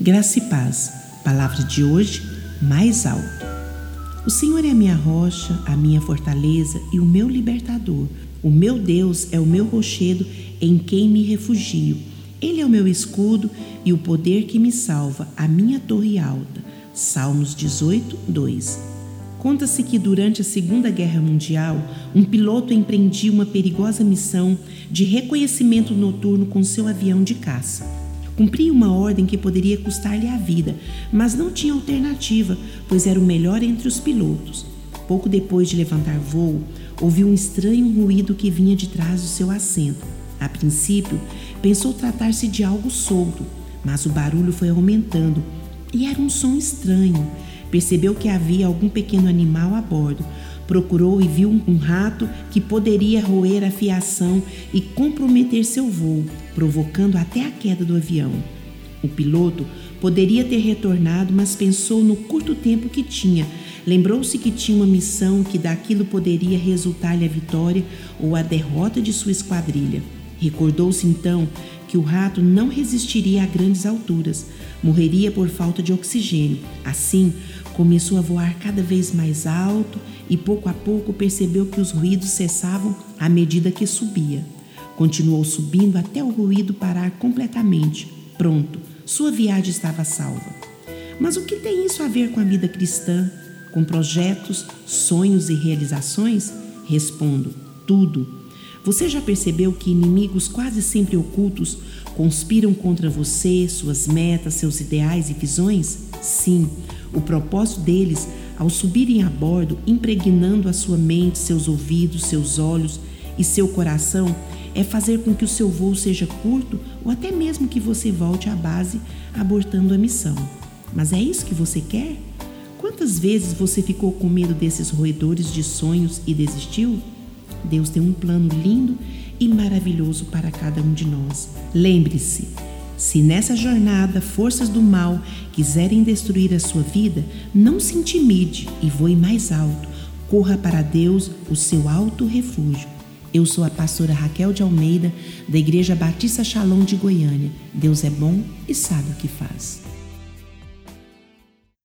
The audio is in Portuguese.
Graça e paz. Palavra de hoje, mais alto. O Senhor é a minha rocha, a minha fortaleza e o meu libertador. O meu Deus é o meu rochedo em quem me refugio. Ele é o meu escudo e o poder que me salva, a minha torre alta. Salmos 18, 2. Conta-se que durante a Segunda Guerra Mundial, um piloto empreendia uma perigosa missão de reconhecimento noturno com seu avião de caça. Cumpria uma ordem que poderia custar-lhe a vida, mas não tinha alternativa, pois era o melhor entre os pilotos. Pouco depois de levantar voo, ouviu um estranho ruído que vinha de trás do seu assento. A princípio, pensou tratar-se de algo solto, mas o barulho foi aumentando e era um som estranho. Percebeu que havia algum pequeno animal a bordo, Procurou e viu um rato que poderia roer a fiação e comprometer seu voo, provocando até a queda do avião. O piloto poderia ter retornado, mas pensou no curto tempo que tinha. Lembrou-se que tinha uma missão que daquilo poderia resultar-lhe a vitória ou a derrota de sua esquadrilha. Recordou-se então que o rato não resistiria a grandes alturas, morreria por falta de oxigênio. Assim, começou a voar cada vez mais alto e pouco a pouco percebeu que os ruídos cessavam à medida que subia. Continuou subindo até o ruído parar completamente. Pronto, sua viagem estava salva. Mas o que tem isso a ver com a vida cristã, com projetos, sonhos e realizações? Respondo: tudo. Você já percebeu que inimigos quase sempre ocultos conspiram contra você, suas metas, seus ideais e visões? Sim, o propósito deles, ao subirem a bordo, impregnando a sua mente, seus ouvidos, seus olhos e seu coração, é fazer com que o seu voo seja curto ou até mesmo que você volte à base abortando a missão. Mas é isso que você quer? Quantas vezes você ficou com medo desses roedores de sonhos e desistiu? Deus tem um plano lindo e maravilhoso para cada um de nós. Lembre-se, se nessa jornada forças do mal quiserem destruir a sua vida, não se intimide e voe mais alto. Corra para Deus, o seu alto refúgio. Eu sou a pastora Raquel de Almeida, da Igreja Batista Shalom de Goiânia. Deus é bom e sabe o que faz.